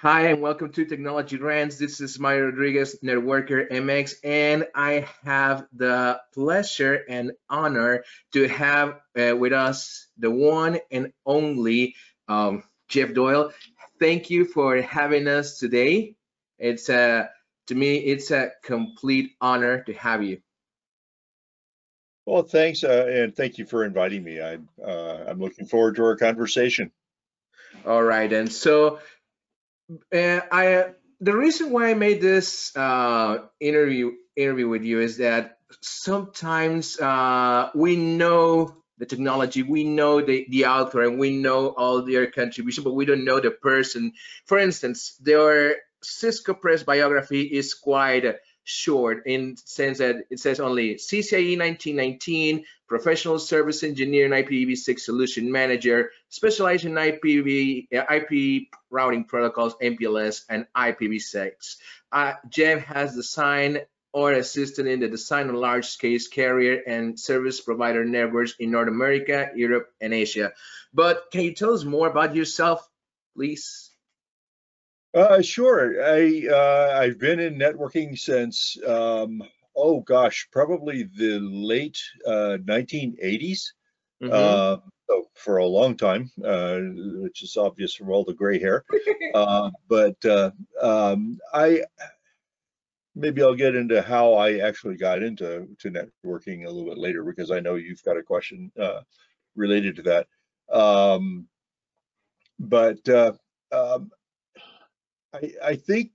Hi, and welcome to Technology Rants. This is Mario Rodriguez, Networker MX, and I have the pleasure and honor to have uh, with us the one and only um, Jeff Doyle. Thank you for having us today. It's a, to me, it's a complete honor to have you. Well, thanks, uh, and thank you for inviting me. I, uh, I'm looking forward to our conversation. All right, and so uh, I the reason why I made this uh, interview interview with you is that sometimes uh, we know the technology, we know the, the author, and we know all their contribution, but we don't know the person. For instance, their Cisco Press biography is quite short in sense that it says only CCIE 1919, professional service engineer and IPv6 solution manager, specialized in IPv, IP routing protocols, MPLS, and IPv6. Uh, Jeff has designed or assisted in the design of large-scale carrier and service provider networks in North America, Europe, and Asia. But can you tell us more about yourself, please? Uh, sure. I uh, I've been in networking since um, oh gosh, probably the late uh, 1980s. Mm-hmm. Uh, so for a long time, uh, which is obvious from all the gray hair. uh, but uh, um, I maybe I'll get into how I actually got into to networking a little bit later because I know you've got a question uh, related to that. Um, but uh, um, I, I think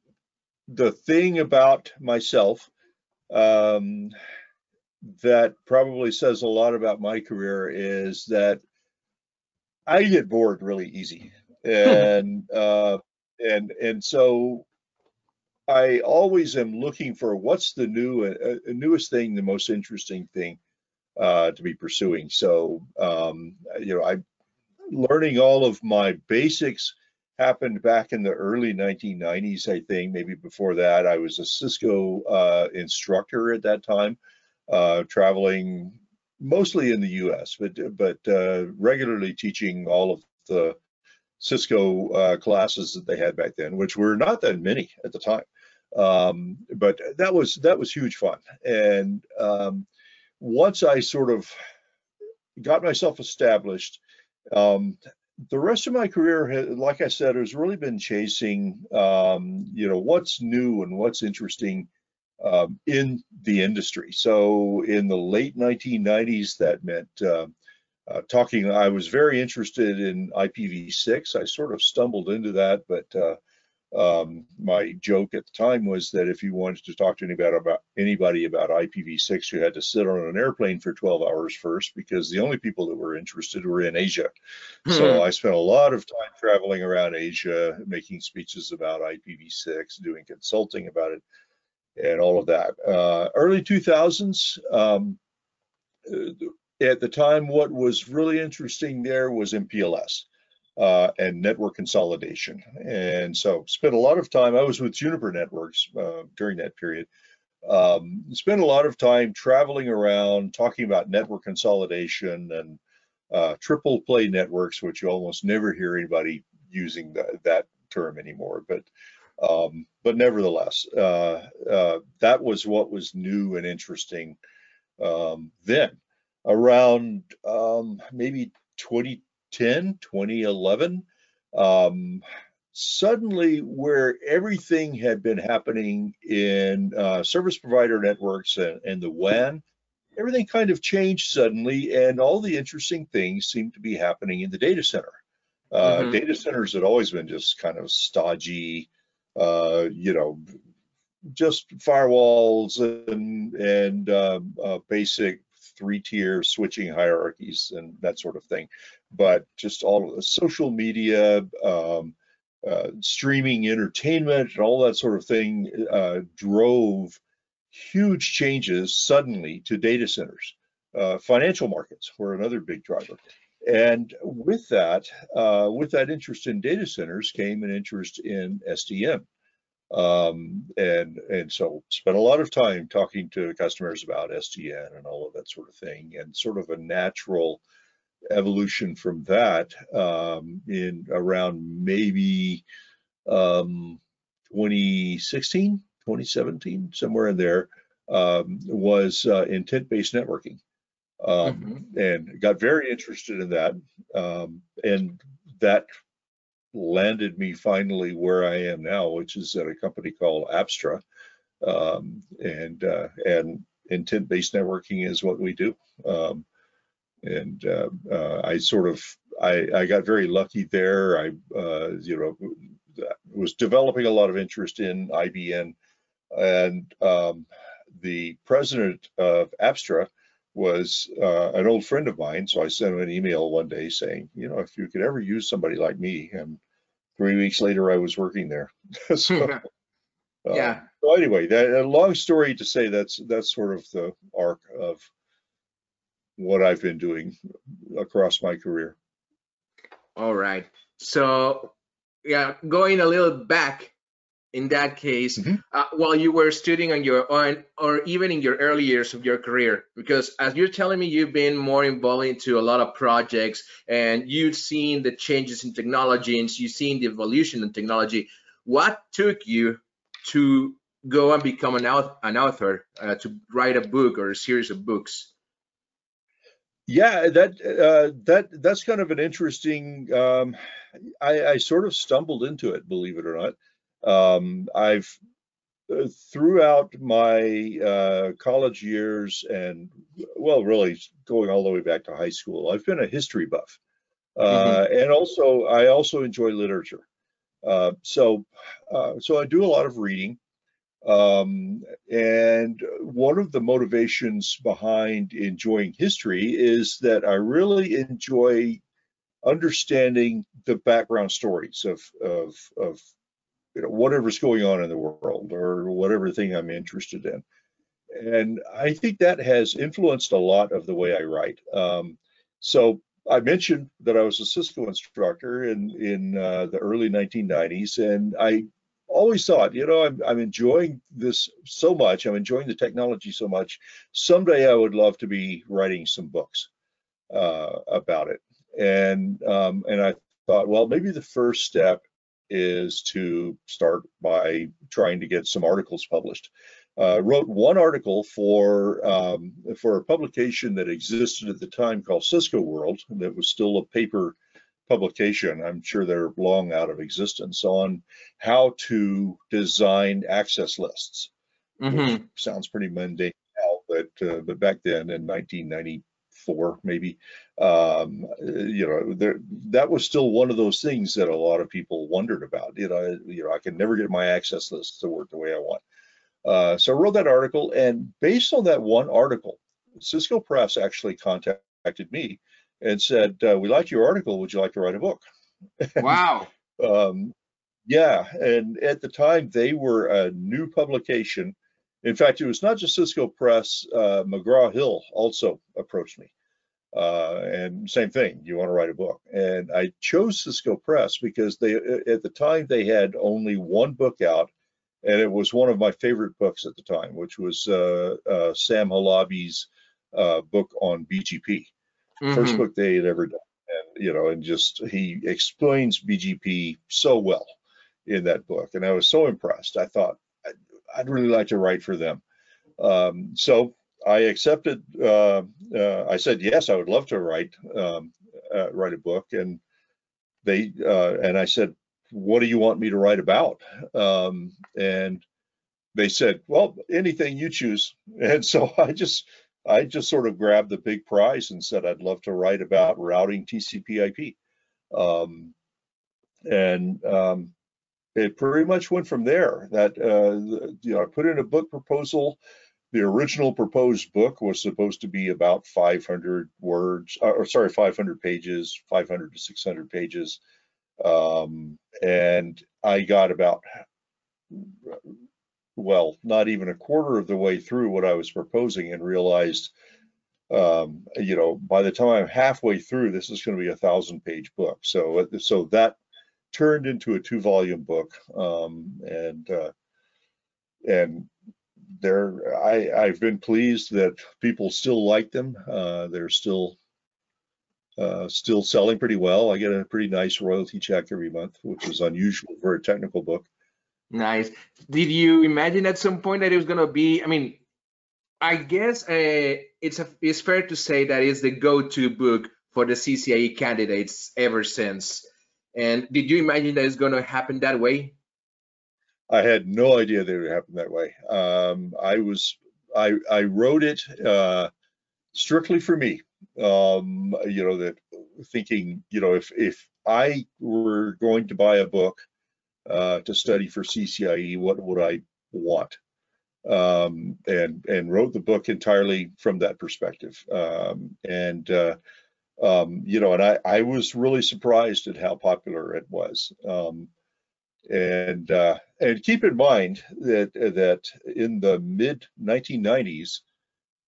the thing about myself um, that probably says a lot about my career is that I get bored really easy, and uh, and and so I always am looking for what's the new uh, newest thing, the most interesting thing uh, to be pursuing. So um, you know, I'm learning all of my basics happened back in the early 1990s, I think, maybe before that. I was a Cisco uh, instructor at that time, uh, traveling mostly in the U.S., but but uh, regularly teaching all of the Cisco uh, classes that they had back then, which were not that many at the time. Um, but that was that was huge fun. And um, once I sort of got myself established, um, the rest of my career, like I said, has really been chasing, um, you know, what's new and what's interesting um, in the industry. So in the late 1990s, that meant uh, uh, talking. I was very interested in IPv6. I sort of stumbled into that, but uh, um, my joke at the time was that if you wanted to talk to anybody about anybody about IPv6, you had to sit on an airplane for 12 hours first because the only people that were interested were in Asia. Hmm. So I spent a lot of time traveling around Asia, making speeches about IPv6, doing consulting about it, and all of that. Uh, early 2000s. Um, at the time, what was really interesting there was MPLS uh, and network consolidation. And so spent a lot of time, I was with Juniper Networks uh, during that period. Um, spent a lot of time traveling around talking about network consolidation and uh, triple play networks, which you almost never hear anybody using the, that term anymore. But um, but nevertheless, uh, uh, that was what was new and interesting um, then. Around um, maybe 20 2010, 2011, um, suddenly where everything had been happening in uh, service provider networks and, and, the WAN, everything kind of changed suddenly, and all the interesting things seemed to be happening in the data center. Uh, mm-hmm. Data centers had always been just kind of stodgy, uh, you know, just firewalls and and uh, basic three-tier switching hierarchies and that sort of thing but just all of the social media, um, uh, streaming entertainment, and all that sort of thing uh, drove huge changes suddenly to data centers. Uh, financial markets were another big driver. And with that, uh, with that interest in data centers came an interest in SDN. Um, and and so spent a lot of time talking to customers about SDN and all of that sort of thing, and sort of a natural evolution from that um, in around maybe um, 2016, 2017, somewhere in there, um, was uh, intent-based networking, um, and got very interested in that, um, and that landed me finally where I am now, which is at a company called Apstra. um, and uh, and intent-based networking is what we do. Um, and uh, uh, I sort of I, I got very lucky there. I uh, you know was developing a lot of interest in IBN, and um, the president of Apstra was uh, an old friend of mine. So I sent him an email one day saying, you know, if you could ever use somebody like me, and three weeks later I was working there. so, uh, yeah. So anyway, that a long story to say that's that's sort of the arc of what I've been doing across my career. All right. So yeah, going a little back in that case, Mhm. uh, while you were studying on your own, or even in your early years of your career, because as you're telling me, you've been more involved into a lot of projects, and you've seen the changes in technology, and you've seen the evolution in technology. What took you to go and become an, auth- an author, uh, to write a book or a series of books? Yeah, that uh, that that's kind of an interesting. Um, I, I sort of stumbled into it, believe it or not. Um, I've uh, throughout my uh, college years and well, really going all the way back to high school, I've been a history buff, uh, and also I also enjoy literature. Uh, so uh, so I do a lot of reading. Um, and one of the motivations behind enjoying history is that I really enjoy understanding the background stories of, of, of you know, whatever's going on in the world or whatever thing I'm interested in. And I think that has influenced a lot of the way I write. Um, so I mentioned that I was a Cisco instructor in, in uh, the early 1990s, and I always thought, you know, I'm, I'm enjoying this so much. I'm enjoying the technology so much. Someday I would love to be writing some books uh, about it. And um, and I thought, well, maybe the first step is to start by trying to get some articles published. Uh, wrote one article for um, for a publication that existed at the time called Cisco World that was still a paper publication, I'm sure they're long out of existence, on how to design access lists. Mm-hmm. Which sounds pretty mundane now, but uh, but back then in 1994, maybe, um, you know, there, that was still one of those things that a lot of people wondered about. You know, you know, I can never get my access list to work the way I want. Uh, so I wrote that article, and based on that one article, Cisco Press actually contacted me and said, uh, "We liked your article. Would you like to write a book?" Wow. um, yeah, and at the time they were a new publication. In fact, it was not just Cisco Press. Uh, McGraw Hill also approached me, uh, and same thing. You want to write a book? And I chose Cisco Press because they, at the time, they had only one book out, and it was one of my favorite books at the time, which was uh, uh, Sam Halabi's uh, book on BGP first Mhm. book they had ever done and you know and just he explains bgp so well in that book and i was so impressed i thought i'd, really like to write for them. Um, so i accepted uh, uh, i said yes i would love to write um, uh, write a book. And they uh, and i said what do you want me to write about? Um, and they said well anything you choose. And so i just I just sort of grabbed the big prize and said I'd love to write about routing TCP/IP, um, and um, it pretty much went from there. That uh, you know, I put in a book proposal. The original proposed book was supposed to be about 500 words, uh, or sorry, 500 pages, 500 to 600 pages, um, and I got about well, not even a quarter of the way through what I was proposing and realized, um, you know, by the time I'm halfway through, this is going to be a thousand page book. So, so that turned into a two volume book. Um, and, uh, and there, I, I've been pleased that people still like them. Uh, they're still, uh, still selling pretty well. I get a pretty nice royalty check every month, which is unusual for a technical book. Nice. Did you imagine at some point that it was going to be? I mean, I guess uh, it's a, it's fair to say that it's the go-to book for the CCIE candidates ever since. And did you imagine that it's going to happen that way? I had no idea that it would happen that way. Um, I was I I wrote it uh, strictly for me. Um, you know that thinking you know if if I were going to buy a book uh, to study for CCIE, what would I want? Um, and and wrote the book entirely from that perspective. Um, and uh, um, you know, and I I was really surprised at how popular it was. Um, and uh, and keep in mind that that in the mid 1990s,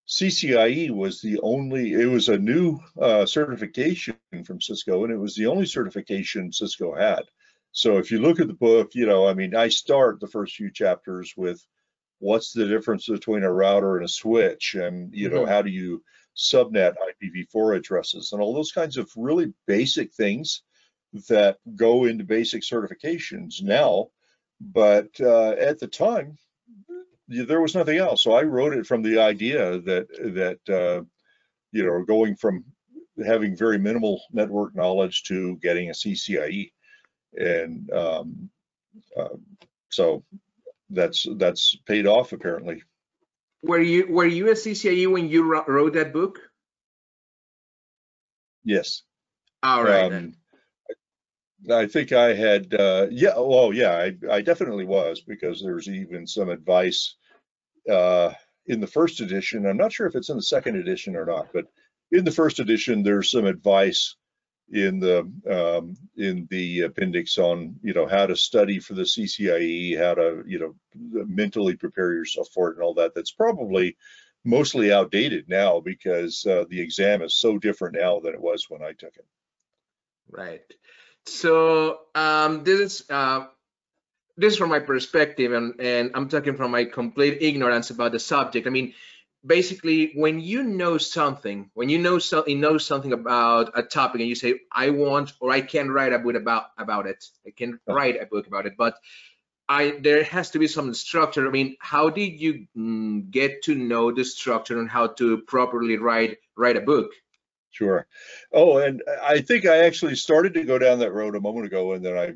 CCIE was the only. It was a new uh, certification from Cisco, and it was the only certification Cisco had. So if you look at the book, you know, I mean, I start the first few chapters with what's the difference between a router and a switch, and you know, mm -hmm. how do you subnet IPv4 addresses, and all those kinds of really basic things that go into basic certifications now, but uh, at the time there was nothing else. So I wrote it from the idea that that uh, you know going from having very minimal network knowledge to getting a CCIE, and um, uh, so that's that's paid off apparently. Were you were you a CCIE when you wrote that book? Yes. All right. Um, I think I had, uh, yeah, well, yeah, I, I definitely was because there's even some advice uh, in the first edition. I'm not sure if it's in the second edition or not, but in the first edition, there's some advice in the um, in the appendix on you know how to study for the CCIE, how to you know mentally prepare yourself for it, and all that. That's probably mostly outdated now because uh, the exam is so different now than it was when I took it. Right. So um, this is uh, this is from my perspective, and, and I'm talking from my complete ignorance about the subject. I mean, basically, when you know something, when you know so, you know something about a topic, and you say, "I want" or "I can write a book about about it," I can write a book about it, but I there has to be some structure. I mean, how did you mm, get to know the structure and how to properly write write a book? Sure. Oh, and I think I actually started to go down that road a moment ago, and then I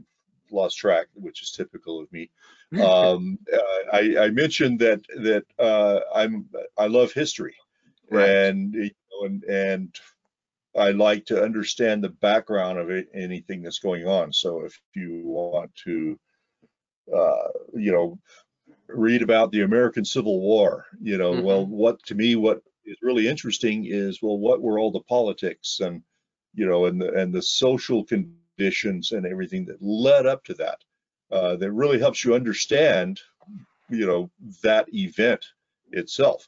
lost track, which is typical of me. Um, uh, I, I, mentioned that that uh, I'm I love history, right. and you know, and and I like to understand the background of it, anything that's going on. So if you want to, uh, you know, read about the American Civil War, you know, mm-hmm. well, what to me, what is really interesting is well, what were all the politics and you know and the and the social conditions and everything that led up to that uh, that really helps you understand you know that event itself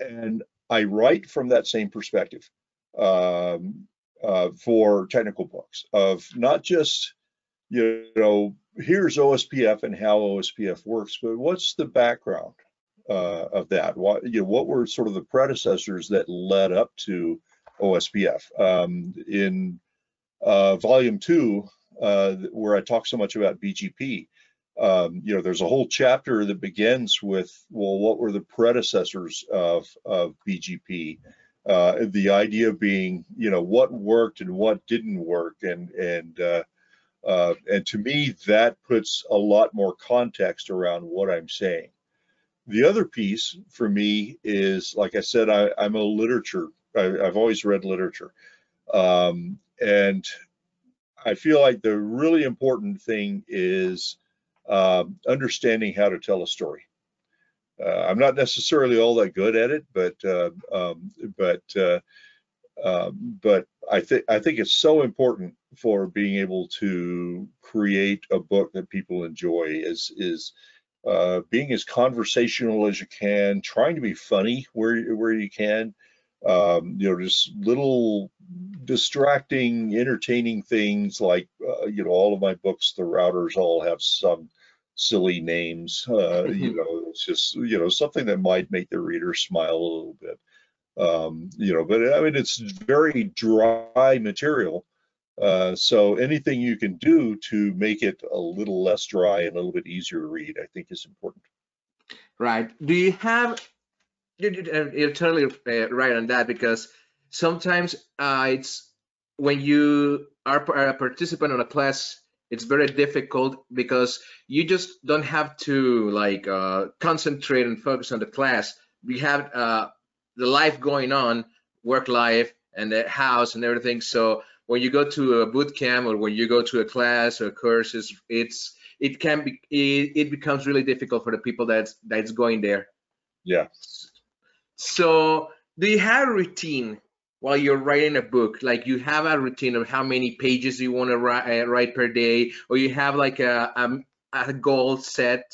and i write from that same perspective um, uh, for technical books of not just you know here's ospf and how ospf works but what's the background uh, of that? What you know, what were sort of the predecessors that led up to OSPF? Um, in uh, volume two, uh, where I talk so much about BGP, um, you know, there's a whole chapter that begins with, well, what were the predecessors of of BGP? Uh, the idea being, you know, what worked and what didn't work, and and uh, uh, and to me, that puts a lot more context around what I'm saying. The other piece for me is, like I said, I, am a literature. I, have always read literature, um, and I feel like the really important thing is uh, understanding how to tell a story. Uh, I'm not necessarily all that good at it, but uh, um, but uh, um, but I think I think it's so important for being able to create a book that people enjoy. Is is uh, being as conversational as you can, trying to be funny where where you can. Um, you know, just little distracting, entertaining things like uh, you know all of my books. The routers all have some silly names. Uh, you know, it's just you know something that might make the reader smile a little bit. Um, you know, but I mean, it's very dry material. Uh, so anything you can do to make it a little less dry and a little bit easier to read, I think is important. Right. Do you have, you're totally uh, right on that because sometimes uh, it's when you are a participant on a class, it's very difficult because you just don't have to like uh, concentrate and focus on the class. We have uh, the life going on, work life and the house and everything. So when you go to a boot camp or when you go to a class or courses, it's it can be it, it becomes really difficult for the people that's that's going there. Yeah. So do you have a routine while you're writing a book? Like you have a routine of how many pages you want to write, uh, write per day, or you have like a a, a goal set,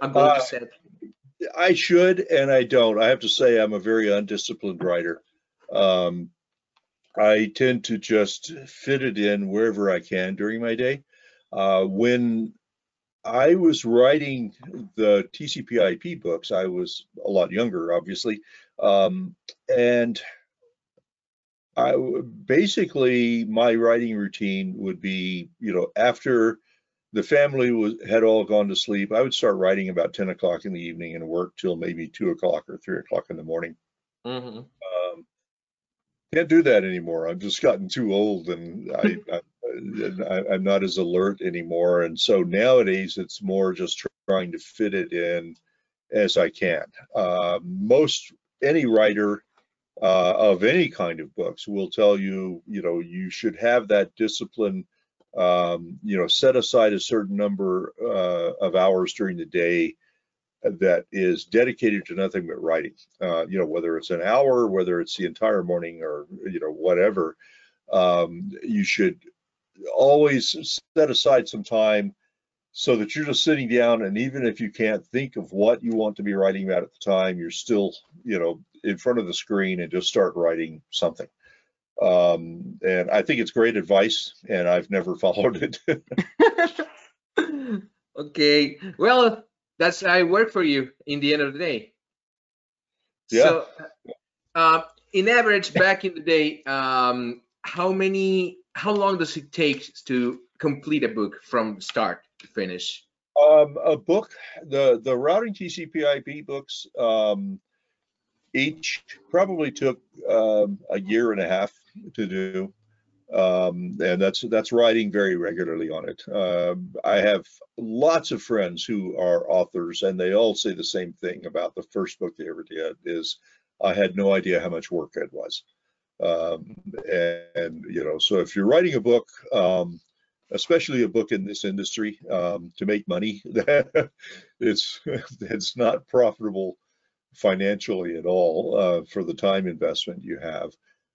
a goal uh, set. I should and I don't. I have to say I'm a very undisciplined writer. Um, I tend to just fit it in wherever I can during my day. Uh, when I was writing the TCP/IP books, I was a lot younger, obviously, um, and I basically my writing routine would be, you know, after the family was had all gone to sleep, I would start writing about 10 o'clock in the evening and work till maybe two o'clock or three o'clock in the morning. Mm-hmm. Um, can't do that anymore. I've just gotten too old and I, I, am not as alert anymore. And so nowadays it's more just trying to fit it in as I can. Uh, most any writer uh, of any kind of books will tell you, you know, you should have that discipline um, you know, set aside a certain number uh, of hours during the day that is dedicated to nothing but writing. Uh, you know, whether it's an hour, whether it's the entire morning, or you know, whatever. Um, you should always set aside some time so that you're just sitting down, and even if you can't think of what you want to be writing about at the time, you're still, you know, in front of the screen and just start writing something. Um, and I think it's great advice, and I've never followed it. okay, well, that's I work for you in the end of the day. Yeah. So, uh, in average, back in the day, um, how many, how long does it take to complete a book from start to finish? Um, a book, the the routing TCP/IP books, um, each probably took um, a year and a half to do. Um, and that's that's writing very regularly on it. Uh, I have lots of friends who are authors, and they all say the same thing about the first book they ever did. Is I had no idea how much work it was, um, and, and, you know, so if you're writing a book, um, especially a book in this industry, um, to make money, it's it's not profitable financially at all uh, for the time investment you have.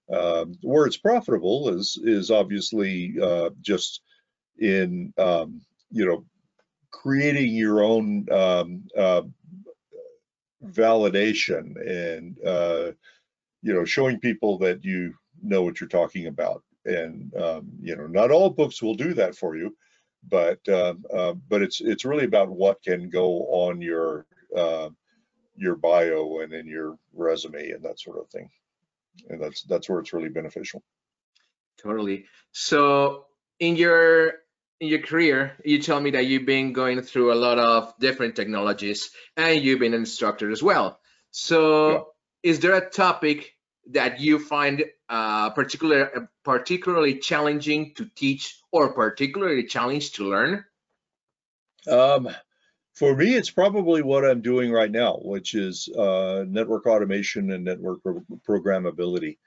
Um, where it's profitable is is obviously uh, just in um, you know creating your own um, uh, validation and uh, you know showing people that you know what you're talking about. And um, you know, not all books will do that for you, but um, uh, but it's it's really about what can go on your uh, your bio and in your resume and that sort of thing. And that's that's where it's really beneficial. Totally. So in your in your career you tell me that you've been going through a lot of different technologies and you've been an instructor as well. So yeah. is there a topic that you find uh, particular, particularly challenging to teach or particularly challenging to learn? Um, for me, it's probably what I'm doing right now, which is uh, network automation and network pro programmability.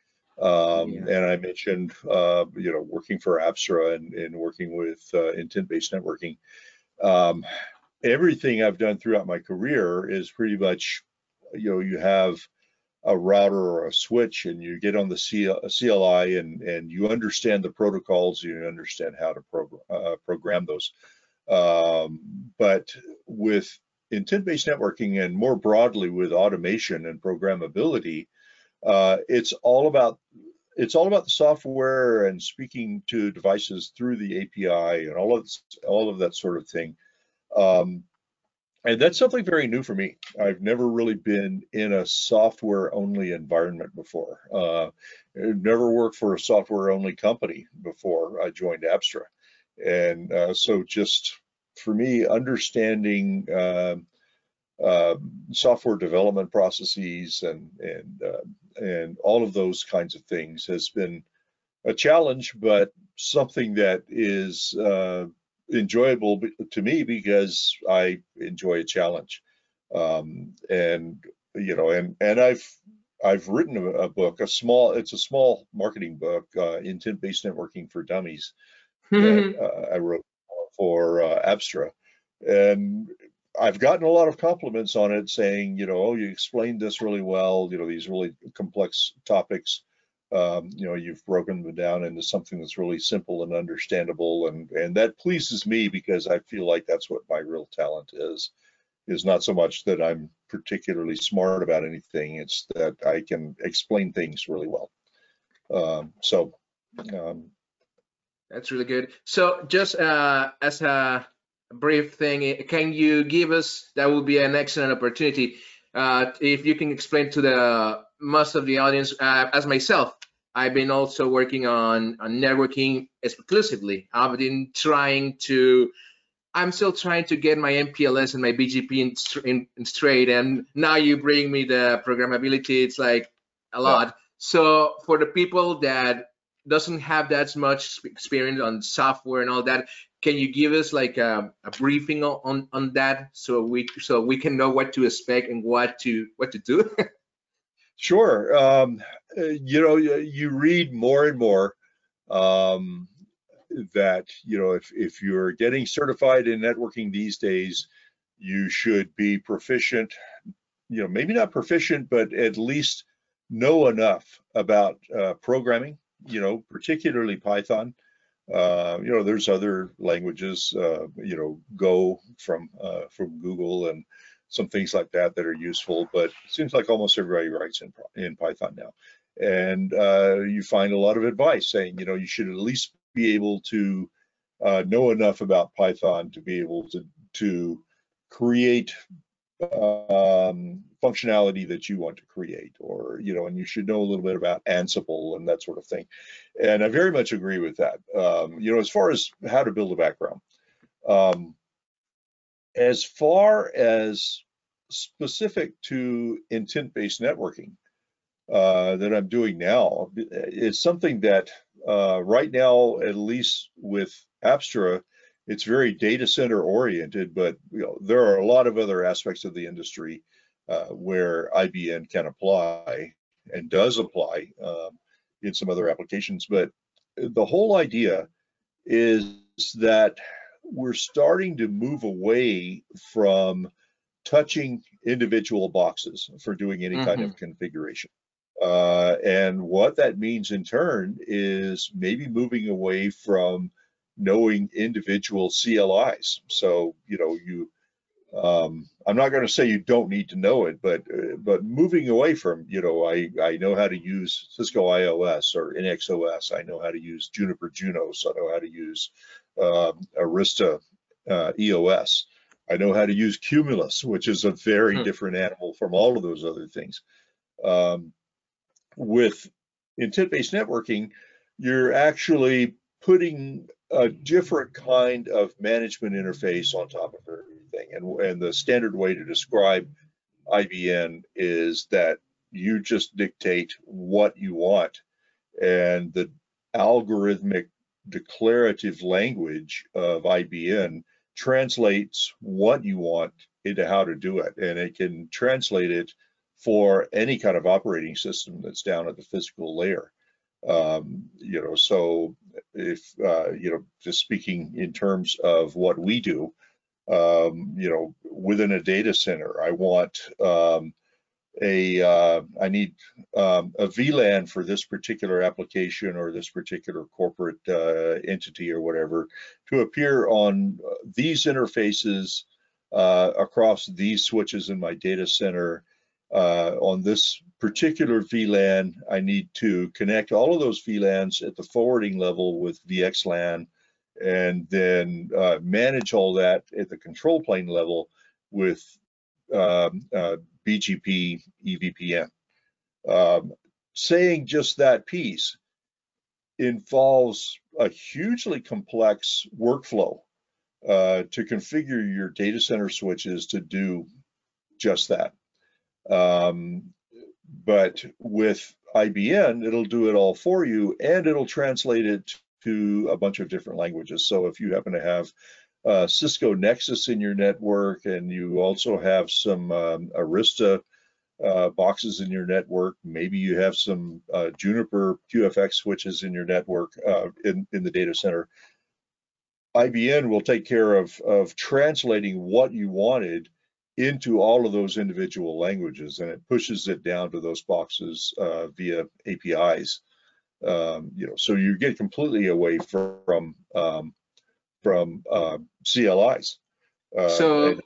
Um, yeah. And I mentioned, uh, you know, working for Apstra and, and working with uh, intent-based networking. Um, everything I've done throughout my career is pretty much, you know, you have a router or a switch and you get on the CLI and, and you understand the protocols, you understand how to program, uh, program those. Um, but with intent-based networking and more broadly with automation and programmability, uh, it's all about it's all about the software and speaking to devices through the API and all of all of that sort of thing. Um, and that's something very new for me. I've never really been in a software only environment before. Uh, never worked for a software only company before I joined Apstra. And uh, so just for me, understanding uh, uh, software development processes and and uh, and all of those kinds of things has been a challenge, but something that is uh, enjoyable to me because I enjoy a challenge. Um, and you know, and and I've I've written a, book, a small, it's a small marketing book, uh, intent-based networking for dummies. that, uh, I wrote for uh, Apstra, and I've gotten a lot of compliments on it, saying, you know, oh, you explained this really well. You know, these really complex topics. Um, you know you've broken them down into something that's really simple and understandable. And and that pleases me because i feel like that's what my real talent is is not so much that i'm particularly smart about anything it's that i can explain things really well. Um, so um, that's really good so just uh, as a brief thing can you give us that would be an excellent opportunity uh, if you can explain to the most of the audience uh, as myself I've been also working on, on networking exclusively. I've been trying to, I'm still trying to get my MPLS and my BGP in, in, in straight. And now you bring me the programmability. It's like a lot. Yeah. So for the people that doesn't have that much experience on software and all that, can you give us like a, a briefing on on that so we so we can know what to expect and what to what to do? Sure. Um, uh, you know, you read more and more um, that, you know, if, if you're getting certified in networking these days, you should be proficient, you know, maybe not proficient, but at least know enough about uh, programming, you know, particularly Python. Uh, you know, there's other languages, uh, you know, Go from uh, from Google and some things like that that are useful, but it seems like almost everybody writes in, in Python now. And uh, you find a lot of advice saying, you know, you should at least be able to uh, know enough about Python to be able to, to create um, functionality that you want to create or, you know, and you should know a little bit about Ansible and that sort of thing. And I very much agree with that. Um, you know, as far as how to build a background, um, as far as specific to intent-based networking uh, that I'm doing now, it's something that uh, right now, at least with Apstra, it's very data center oriented, but you know, there are a lot of other aspects of the industry uh, where IBN can apply and does apply um, in some other applications. But the whole idea is that we're starting to move away from touching individual boxes for doing any mm-hmm. kind of mm-hmm. configuration. Uh, and what that means in turn is maybe moving away from knowing individual CLIs. So, you know, you, um, I'm not going to say you don't need to know it, but uh, but moving away from, you know, I I know how to use Cisco IOS or NXOS. I know how to use Juniper Junos. I know how to use um, Arista uh, EOS. I know how to use Cumulus, which is a very hmm. different animal from all of those other things. Um, with intent-based networking, you're actually putting a different kind of management interface on top of everything. And, and the standard way to describe IBN is that you just dictate what you want and the algorithmic declarative language of IBN translates what you want into how to do it. And it can translate it for any kind of operating system that's down at the physical layer. Um, you know, so if, uh, you know, just speaking in terms of what we do, um, you know, within a data center, I want um, a uh, I need um, a VLAN for this particular application or this particular corporate uh, entity or whatever to appear on uh, these interfaces uh, across these switches in my data center. Uh, on this particular VLAN, I need to connect all of those VLANs at the forwarding level with VXLAN and then uh, manage all that at the control plane level with um, uh, BGP EVPN. Um, saying just that piece involves a hugely complex workflow uh, to configure your data center switches to do just that. Um, but with IBN, it'll do it all for you and it'll translate it to a bunch of different languages. So if you happen to have uh, Cisco Nexus in your network and you also have some um, Arista uh, boxes in your network, maybe you have some uh, Juniper QFX switches in your network uh, in, in the data center, IBN will take care of, of translating what you wanted into all of those individual languages and it pushes it down to those boxes uh, via APIs. Um, you know, so you get completely away from um, from uh, CLIs. Uh, so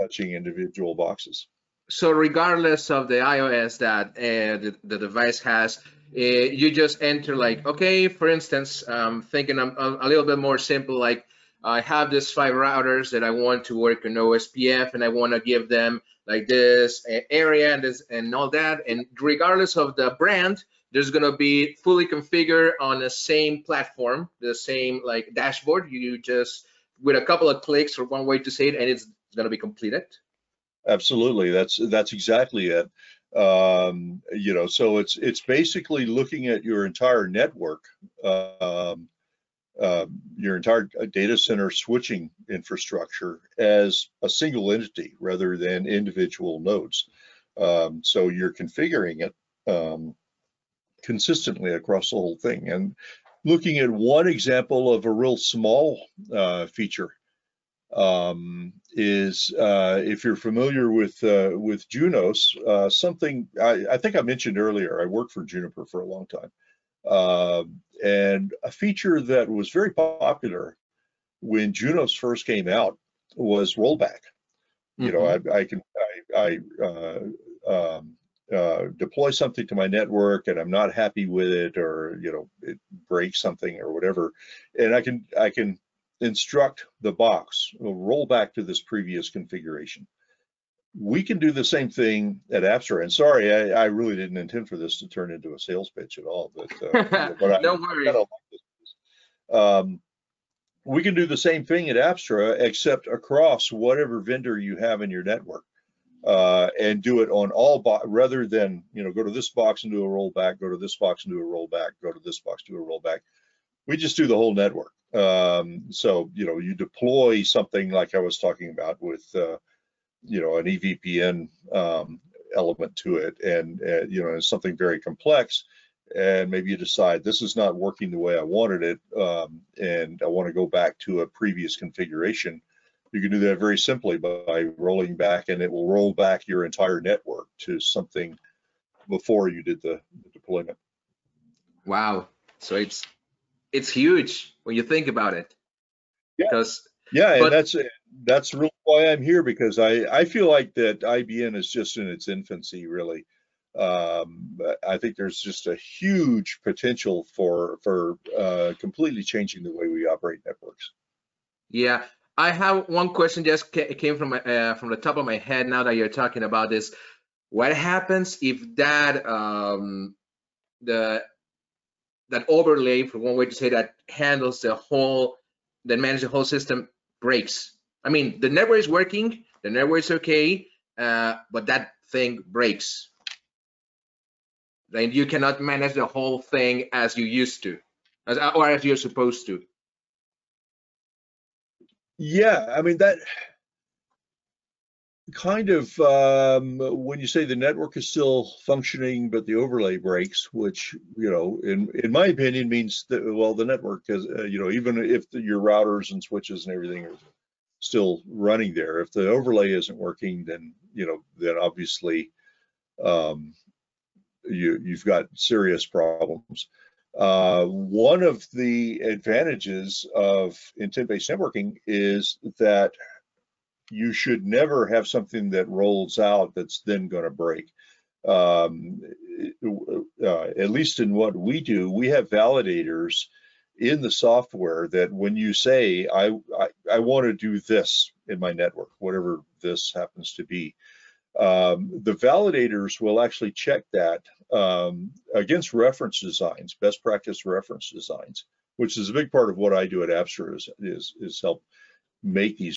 touching individual boxes. So regardless of the iOS that uh, the, the, device has, uh, you just enter like, okay, for instance, I'm thinking I'm, I'm a little bit more simple, like I have these five routers that I want to work in OSPF and I want to give them like this area and this and all that. And regardless of the brand, there's going to be fully configured on the same platform, the same like dashboard. You just with a couple of clicks or one way to say it, and it's going to be completed. Absolutely, that's that's exactly it. Um, you know, so it's it's basically looking at your entire network um, uh, your entire uh, data center switching infrastructure as a single entity rather than individual nodes. Um, so you're configuring it um, consistently across the whole thing. And looking at one example of a real small uh, feature um, is uh, if you're familiar with uh, with Junos, uh, something I, I, think I mentioned earlier. I worked for Juniper for a long time, uh, and a feature that was very popular when Junos first came out was rollback. Mm-hmm. You know, mm-hmm. I, I can I, I uh, um, uh, deploy something to my network and I'm not happy with it, or you know, it breaks something or whatever, and I can I can instruct the box roll back to this previous configuration we can do the same thing at Apstra. And sorry, I, I, really didn't intend for this to turn into a sales pitch at all. But, uh, but no worries. Um, we can do the same thing at Apstra, except across whatever vendor you have in your network, uh, and do it on all bo- rather than you know go to this box and do a rollback, go to this box and do a rollback, go to this box do a rollback. We just do the whole network. Um, so you know you deploy something like I was talking about with. Uh, you know an EVPN um, element to it, and uh, you know it's something very complex, and maybe you decide this is not working the way I wanted it, um, and I want to go back to a previous configuration. You can do that very simply by rolling back, and it will roll back your entire network to something before you did the, the deployment. Wow! So it's it's huge when you think about it. Yeah. Because yeah, but, and that's that's really why I'm here because I I feel like that IBN is just in its infancy, really. Um, I think there's just a huge potential for for uh, completely changing the way we operate networks. Yeah, I have one question just came from my, uh, from the top of my head now that you're talking about this. What happens if that um, the that overlay, for one way to say that, handles the whole, that manages the whole system breaks? I mean, the network is working, the network is okay, uh, but that thing breaks. Then you cannot manage the whole thing as you used to, as or as you're supposed to. Yeah, I mean that kind of um, when you say the network is still functioning but the overlay breaks which you know in in my opinion means that well the network is uh, you know even if the, your routers and switches and everything are still running there. If the overlay isn't working, then you know, then obviously um, you you've got serious problems. Uh, one of the advantages of intent-based networking is that you should never have something that rolls out that's then going to break. Um, uh, at least in what we do, we have validators in the software that when you say I, I, I want to do this in my network, whatever this happens to be. Um, the validators will actually check that um, against reference designs, best practice reference designs, which is a big part of what I do at Apstra is, is, is help make these